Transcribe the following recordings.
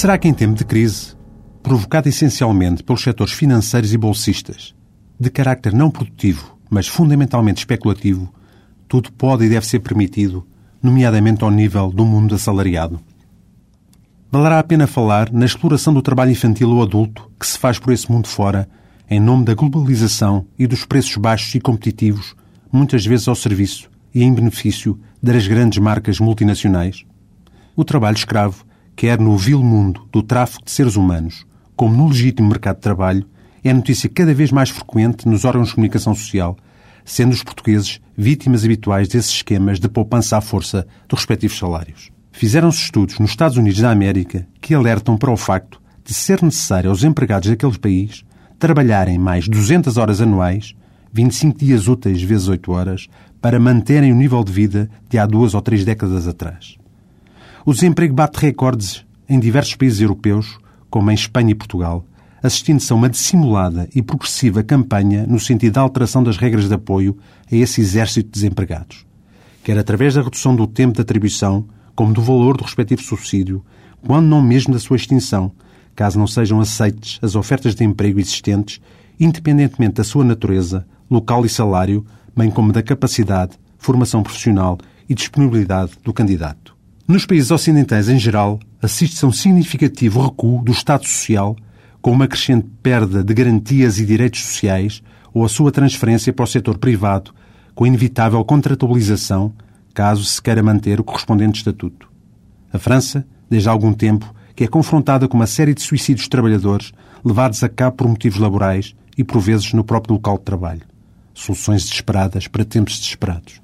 Será que em tempo de crise, provocada essencialmente pelos setores financeiros e bolsistas, de carácter não produtivo, mas fundamentalmente especulativo, tudo pode e deve ser permitido, nomeadamente ao nível do mundo assalariado? Valerá a pena falar na exploração do trabalho infantil ou adulto que se faz por esse mundo fora, em nome da globalização e dos preços baixos e competitivos, muitas vezes ao serviço e em benefício das grandes marcas multinacionais? O trabalho escravo, quer no vil mundo do tráfico de seres humanos, como no legítimo mercado de trabalho, é notícia cada vez mais frequente nos órgãos de comunicação social, sendo os portugueses vítimas habituais desses esquemas de poupança à força dos respectivos salários. Fizeram-se estudos nos Estados Unidos da América que alertam para o facto de ser necessário aos empregados daquele país trabalharem mais 200 horas anuais, 25 dias úteis vezes 8 horas, para manterem o nível de vida de há duas ou três décadas atrás. O desemprego bate recordes em diversos países europeus, como em Espanha e Portugal, assistindo-se a uma dissimulada e progressiva campanha no sentido da alteração das regras de apoio a esse exército de desempregados, quer através da redução do tempo de atribuição, como do valor do respectivo subsídio, quando não mesmo da sua extinção, caso não sejam aceites as ofertas de emprego existentes, independentemente da sua natureza, local e salário, bem como da capacidade, formação profissional e disponibilidade do candidato. Nos países ocidentais em geral, assiste-se a um significativo recuo do Estado Social, com uma crescente perda de garantias e direitos sociais ou a sua transferência para o setor privado, com inevitável contratualização, caso se queira manter o correspondente estatuto. A França, desde há algum tempo, que é confrontada com uma série de suicídios de trabalhadores levados a cabo por motivos laborais e, por vezes, no próprio local de trabalho. Soluções desesperadas para tempos desesperados.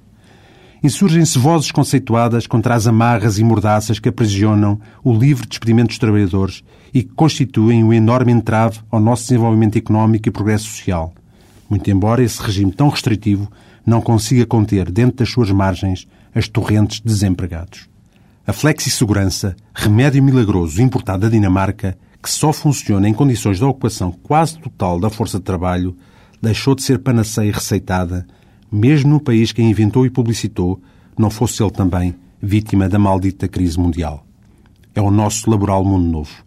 Insurgem-se vozes conceituadas contra as amarras e mordaças que aprisionam o livre despedimento dos trabalhadores e que constituem um enorme entrave ao nosso desenvolvimento económico e progresso social, muito embora esse regime tão restritivo não consiga conter dentro das suas margens as torrentes de desempregados. A flexi-segurança, remédio milagroso importado da Dinamarca, que só funciona em condições de ocupação quase total da força de trabalho, deixou de ser panaceia receitada, mesmo no país que a inventou e publicitou, não fosse ele também vítima da maldita crise mundial. É o nosso laboral mundo novo.